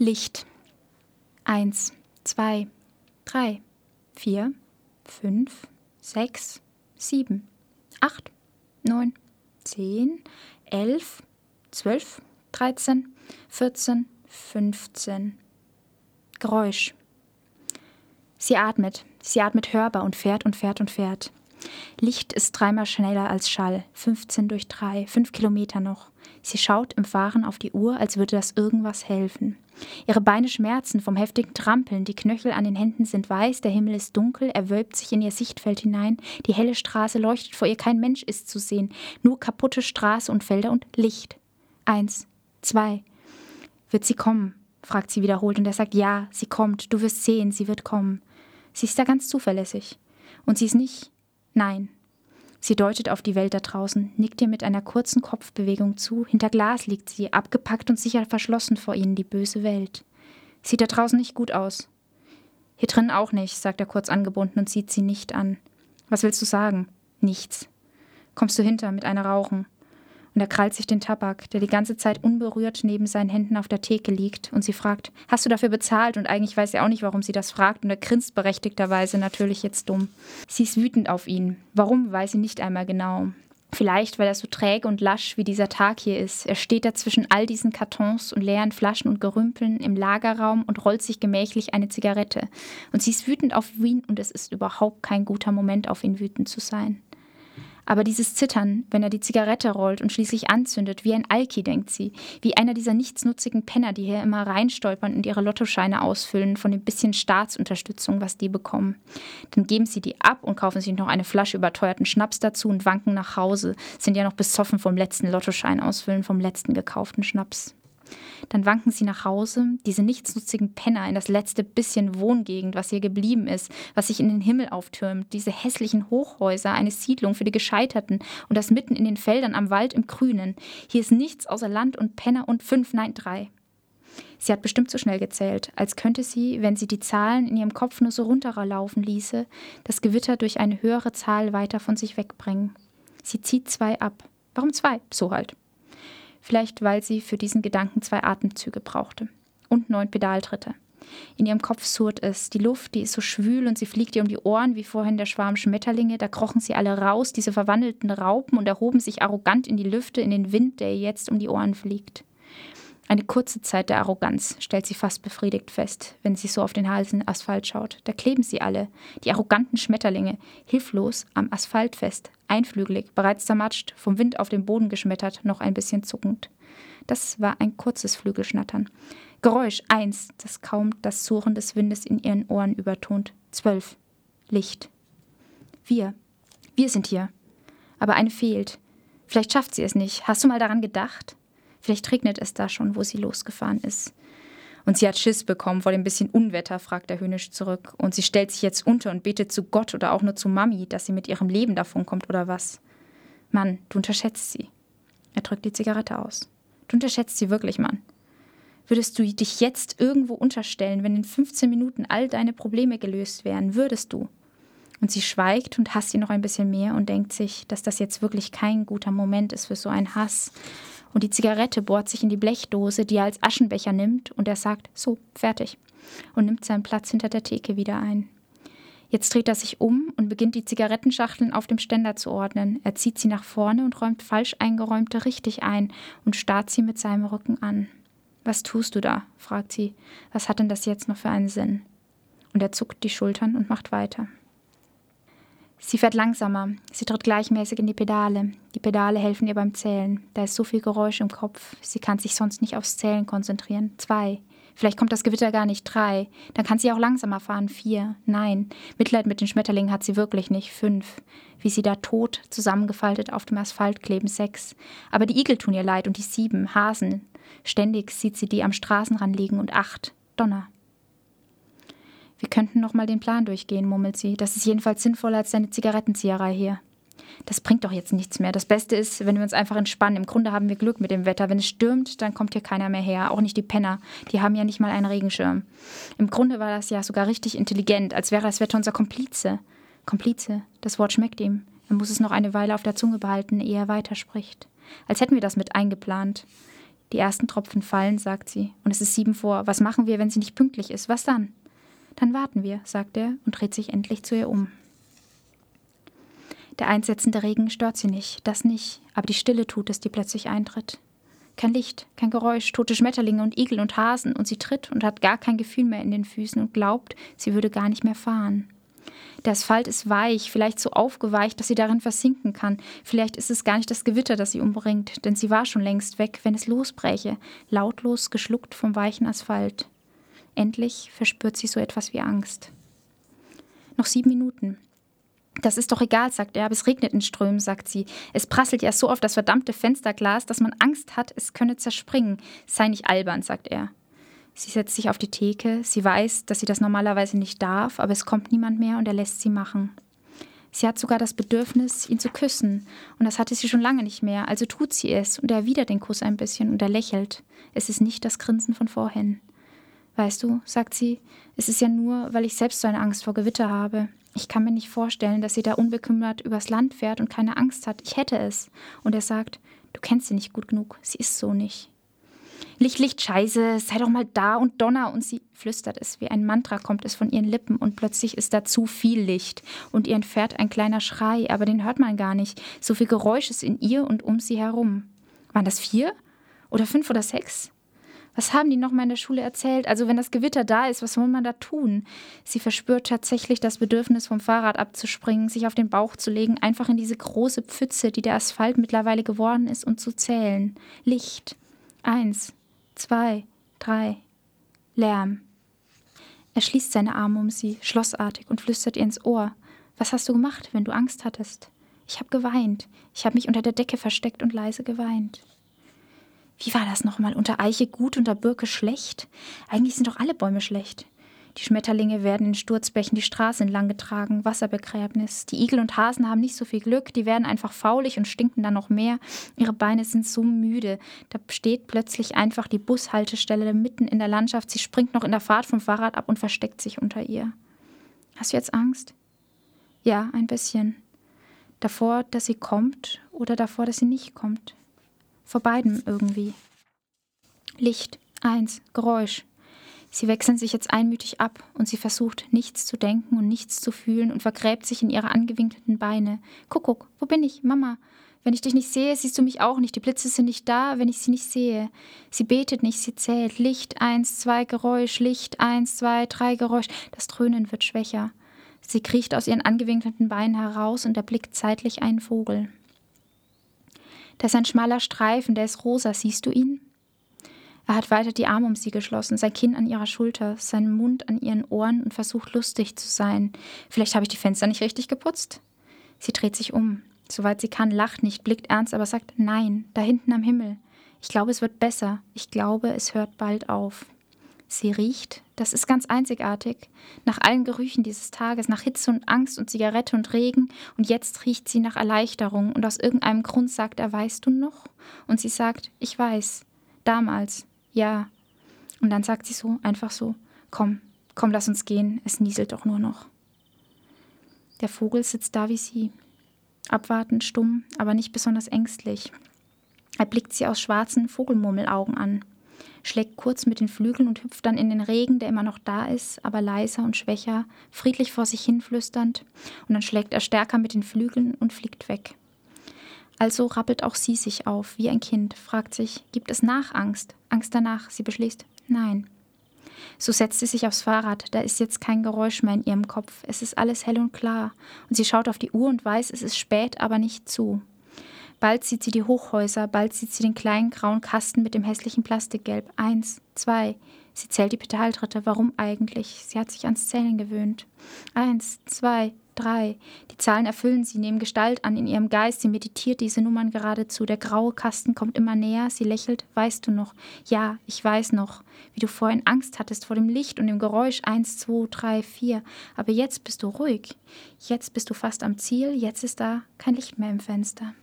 Licht. Eins, zwei, drei, vier, fünf, sechs, sieben, acht, neun, zehn, elf, zwölf, dreizehn, vierzehn, fünfzehn. Geräusch. Sie atmet, sie atmet hörbar und fährt und fährt und fährt. Licht ist dreimal schneller als Schall. 15 durch 3, 5 Kilometer noch. Sie schaut im Fahren auf die Uhr, als würde das irgendwas helfen. Ihre Beine schmerzen vom heftigen Trampeln, die Knöchel an den Händen sind weiß, der Himmel ist dunkel, er wölbt sich in ihr Sichtfeld hinein, die helle Straße leuchtet vor ihr, kein Mensch ist zu sehen, nur kaputte Straße und Felder und Licht. Eins, zwei. Wird sie kommen? fragt sie wiederholt, und er sagt ja, sie kommt, du wirst sehen, sie wird kommen. Sie ist da ganz zuverlässig. Und sie ist nicht Nein. Sie deutet auf die Welt da draußen, nickt ihr mit einer kurzen Kopfbewegung zu. Hinter Glas liegt sie, abgepackt und sicher verschlossen vor ihnen, die böse Welt. Sieht da draußen nicht gut aus. Hier drin auch nicht, sagt er kurz angebunden und sieht sie nicht an. Was willst du sagen? Nichts. Kommst du hinter mit einer Rauchen? Und er krallt sich den Tabak, der die ganze Zeit unberührt neben seinen Händen auf der Theke liegt, und sie fragt, hast du dafür bezahlt? Und eigentlich weiß er auch nicht, warum sie das fragt, und er grinst berechtigterweise natürlich jetzt dumm. Sie ist wütend auf ihn. Warum, weiß sie nicht einmal genau. Vielleicht, weil er so träge und lasch wie dieser Tag hier ist. Er steht da zwischen all diesen Kartons und leeren Flaschen und Gerümpeln im Lagerraum und rollt sich gemächlich eine Zigarette. Und sie ist wütend auf ihn und es ist überhaupt kein guter Moment, auf ihn wütend zu sein. Aber dieses Zittern, wenn er die Zigarette rollt und schließlich anzündet, wie ein Alki, denkt sie, wie einer dieser nichtsnutzigen Penner, die hier immer reinstolpern und ihre Lottoscheine ausfüllen von dem bisschen Staatsunterstützung, was die bekommen. Dann geben sie die ab und kaufen sich noch eine Flasche überteuerten Schnaps dazu und wanken nach Hause, sind ja noch besoffen vom letzten Lottoschein ausfüllen, vom letzten gekauften Schnaps. Dann wanken sie nach Hause, diese nichtsnutzigen Penner in das letzte bisschen Wohngegend, was hier geblieben ist, was sich in den Himmel auftürmt, diese hässlichen Hochhäuser, eine Siedlung für die Gescheiterten und das mitten in den Feldern am Wald im Grünen. Hier ist nichts außer Land und Penner und fünf, nein, drei. Sie hat bestimmt so schnell gezählt, als könnte sie, wenn sie die Zahlen in ihrem Kopf nur so runterlaufen ließe, das Gewitter durch eine höhere Zahl weiter von sich wegbringen. Sie zieht zwei ab. Warum zwei? So halt vielleicht weil sie für diesen Gedanken zwei Atemzüge brauchte. Und neun Pedaltritte. In ihrem Kopf surrt es. Die Luft, die ist so schwül und sie fliegt ihr um die Ohren wie vorhin der Schwarm Schmetterlinge. Da krochen sie alle raus, diese verwandelten Raupen, und erhoben sich arrogant in die Lüfte, in den Wind, der ihr jetzt um die Ohren fliegt. Eine kurze Zeit der Arroganz, stellt sie fast befriedigt fest, wenn sie so auf den Halsen Asphalt schaut. Da kleben sie alle, die arroganten Schmetterlinge, hilflos am Asphalt fest, einflügelig, bereits zermatscht, vom Wind auf den Boden geschmettert, noch ein bisschen zuckend. Das war ein kurzes Flügelschnattern. Geräusch eins, das kaum das Surren des Windes in ihren Ohren übertont. Zwölf. Licht. Wir. Wir sind hier. Aber eine fehlt. Vielleicht schafft sie es nicht. Hast du mal daran gedacht? Vielleicht regnet es da schon, wo sie losgefahren ist. Und sie hat Schiss bekommen vor dem bisschen Unwetter, fragt er höhnisch zurück. Und sie stellt sich jetzt unter und betet zu Gott oder auch nur zu Mami, dass sie mit ihrem Leben davonkommt oder was. Mann, du unterschätzt sie. Er drückt die Zigarette aus. Du unterschätzt sie wirklich, Mann. Würdest du dich jetzt irgendwo unterstellen, wenn in 15 Minuten all deine Probleme gelöst wären? Würdest du? Und sie schweigt und hasst ihn noch ein bisschen mehr und denkt sich, dass das jetzt wirklich kein guter Moment ist für so einen Hass und die Zigarette bohrt sich in die Blechdose, die er als Aschenbecher nimmt, und er sagt, so, fertig, und nimmt seinen Platz hinter der Theke wieder ein. Jetzt dreht er sich um und beginnt die Zigarettenschachteln auf dem Ständer zu ordnen. Er zieht sie nach vorne und räumt falsch eingeräumte richtig ein und starrt sie mit seinem Rücken an. Was tust du da? fragt sie. Was hat denn das jetzt noch für einen Sinn? Und er zuckt die Schultern und macht weiter. Sie fährt langsamer. Sie tritt gleichmäßig in die Pedale. Die Pedale helfen ihr beim Zählen. Da ist so viel Geräusch im Kopf. Sie kann sich sonst nicht aufs Zählen konzentrieren. Zwei. Vielleicht kommt das Gewitter gar nicht. Drei. Dann kann sie auch langsamer fahren. Vier. Nein. Mitleid mit den Schmetterlingen hat sie wirklich nicht. Fünf. Wie sie da tot zusammengefaltet auf dem Asphalt kleben. Sechs. Aber die Igel tun ihr leid und die sieben. Hasen. Ständig sieht sie die am Straßenrand liegen. Und acht. Donner. Wir könnten noch mal den Plan durchgehen, murmelt sie. Das ist jedenfalls sinnvoller als deine Zigarettenzieherei hier. Das bringt doch jetzt nichts mehr. Das Beste ist, wenn wir uns einfach entspannen. Im Grunde haben wir Glück mit dem Wetter. Wenn es stürmt, dann kommt hier keiner mehr her. Auch nicht die Penner. Die haben ja nicht mal einen Regenschirm. Im Grunde war das ja sogar richtig intelligent, als wäre das Wetter unser Komplize. Komplize, das Wort schmeckt ihm. Er muss es noch eine Weile auf der Zunge behalten, ehe er weiterspricht. Als hätten wir das mit eingeplant. Die ersten Tropfen fallen, sagt sie, und es ist sieben vor. Was machen wir, wenn sie nicht pünktlich ist? Was dann? Dann warten wir, sagt er und dreht sich endlich zu ihr um. Der einsetzende Regen stört sie nicht, das nicht, aber die Stille tut es, die plötzlich eintritt. Kein Licht, kein Geräusch, tote Schmetterlinge und Igel und Hasen, und sie tritt und hat gar kein Gefühl mehr in den Füßen und glaubt, sie würde gar nicht mehr fahren. Der Asphalt ist weich, vielleicht so aufgeweicht, dass sie darin versinken kann. Vielleicht ist es gar nicht das Gewitter, das sie umbringt, denn sie war schon längst weg, wenn es losbräche, lautlos geschluckt vom weichen Asphalt. Endlich verspürt sie so etwas wie Angst. Noch sieben Minuten. Das ist doch egal, sagt er, aber es regnet in Strömen, sagt sie. Es prasselt ja so auf das verdammte Fensterglas, dass man Angst hat, es könne zerspringen. Sei nicht albern, sagt er. Sie setzt sich auf die Theke. Sie weiß, dass sie das normalerweise nicht darf, aber es kommt niemand mehr und er lässt sie machen. Sie hat sogar das Bedürfnis, ihn zu küssen, und das hatte sie schon lange nicht mehr, also tut sie es und er erwidert den Kuss ein bisschen und er lächelt. Es ist nicht das Grinsen von vorhin. Weißt du, sagt sie, es ist ja nur, weil ich selbst so eine Angst vor Gewitter habe. Ich kann mir nicht vorstellen, dass sie da unbekümmert übers Land fährt und keine Angst hat. Ich hätte es. Und er sagt, du kennst sie nicht gut genug. Sie ist so nicht. Licht, Licht, Scheiße, sei doch mal da und Donner. Und sie flüstert es. Wie ein Mantra kommt es von ihren Lippen und plötzlich ist da zu viel Licht. Und ihr entfährt ein kleiner Schrei, aber den hört man gar nicht. So viel Geräusch ist in ihr und um sie herum. Waren das vier? Oder fünf oder sechs? Was haben die nochmal in der Schule erzählt? Also, wenn das Gewitter da ist, was soll man da tun? Sie verspürt tatsächlich das Bedürfnis, vom Fahrrad abzuspringen, sich auf den Bauch zu legen, einfach in diese große Pfütze, die der Asphalt mittlerweile geworden ist, und zu zählen. Licht. Eins, zwei, drei. Lärm. Er schließt seine Arme um sie, schlossartig, und flüstert ihr ins Ohr. Was hast du gemacht, wenn du Angst hattest? Ich habe geweint. Ich habe mich unter der Decke versteckt und leise geweint. Wie war das nochmal? Unter Eiche gut, unter Birke schlecht? Eigentlich sind doch alle Bäume schlecht. Die Schmetterlinge werden in Sturzbächen die Straße entlang getragen, Wasserbegräbnis. Die Igel und Hasen haben nicht so viel Glück, die werden einfach faulig und stinken dann noch mehr. Ihre Beine sind so müde. Da steht plötzlich einfach die Bushaltestelle mitten in der Landschaft. Sie springt noch in der Fahrt vom Fahrrad ab und versteckt sich unter ihr. Hast du jetzt Angst? Ja, ein bisschen. Davor, dass sie kommt oder davor, dass sie nicht kommt. Vor beidem irgendwie. Licht, eins, Geräusch. Sie wechseln sich jetzt einmütig ab und sie versucht, nichts zu denken und nichts zu fühlen und vergräbt sich in ihre angewinkelten Beine. Kuckuck, wo bin ich? Mama. Wenn ich dich nicht sehe, siehst du mich auch nicht. Die Blitze sind nicht da, wenn ich sie nicht sehe. Sie betet nicht, sie zählt. Licht, eins, zwei, Geräusch. Licht, eins, zwei, drei, Geräusch. Das Dröhnen wird schwächer. Sie kriecht aus ihren angewinkelten Beinen heraus und erblickt zeitlich einen Vogel. Da ist ein schmaler Streifen, der ist rosa. Siehst du ihn? Er hat weiter die Arme um sie geschlossen, sein Kinn an ihrer Schulter, seinen Mund an ihren Ohren und versucht lustig zu sein. Vielleicht habe ich die Fenster nicht richtig geputzt. Sie dreht sich um. Soweit sie kann, lacht nicht, blickt ernst, aber sagt Nein, da hinten am Himmel. Ich glaube, es wird besser. Ich glaube, es hört bald auf. Sie riecht, das ist ganz einzigartig, nach allen Gerüchen dieses Tages, nach Hitze und Angst und Zigarette und Regen, und jetzt riecht sie nach Erleichterung, und aus irgendeinem Grund sagt er, weißt du noch? Und sie sagt, ich weiß, damals, ja. Und dann sagt sie so, einfach so, komm, komm, lass uns gehen, es nieselt doch nur noch. Der Vogel sitzt da wie sie, abwartend, stumm, aber nicht besonders ängstlich. Er blickt sie aus schwarzen Vogelmurmelaugen an schlägt kurz mit den Flügeln und hüpft dann in den Regen, der immer noch da ist, aber leiser und schwächer, friedlich vor sich hin flüsternd, und dann schlägt er stärker mit den Flügeln und fliegt weg. Also rappelt auch sie sich auf, wie ein Kind, fragt sich, gibt es Nachangst? Angst danach? Sie beschließt, nein. So setzt sie sich aufs Fahrrad, da ist jetzt kein Geräusch mehr in ihrem Kopf, es ist alles hell und klar, und sie schaut auf die Uhr und weiß, es ist spät, aber nicht zu. Bald sieht sie die Hochhäuser, bald sieht sie den kleinen grauen Kasten mit dem hässlichen Plastikgelb. Eins, zwei. Sie zählt die Pedaltritte. Warum eigentlich? Sie hat sich ans Zählen gewöhnt. Eins, zwei, drei. Die Zahlen erfüllen sie, nehmen Gestalt an in ihrem Geist. Sie meditiert diese Nummern geradezu. Der graue Kasten kommt immer näher. Sie lächelt. Weißt du noch? Ja, ich weiß noch, wie du vorhin Angst hattest vor dem Licht und dem Geräusch. Eins, zwei, drei, vier. Aber jetzt bist du ruhig. Jetzt bist du fast am Ziel. Jetzt ist da kein Licht mehr im Fenster.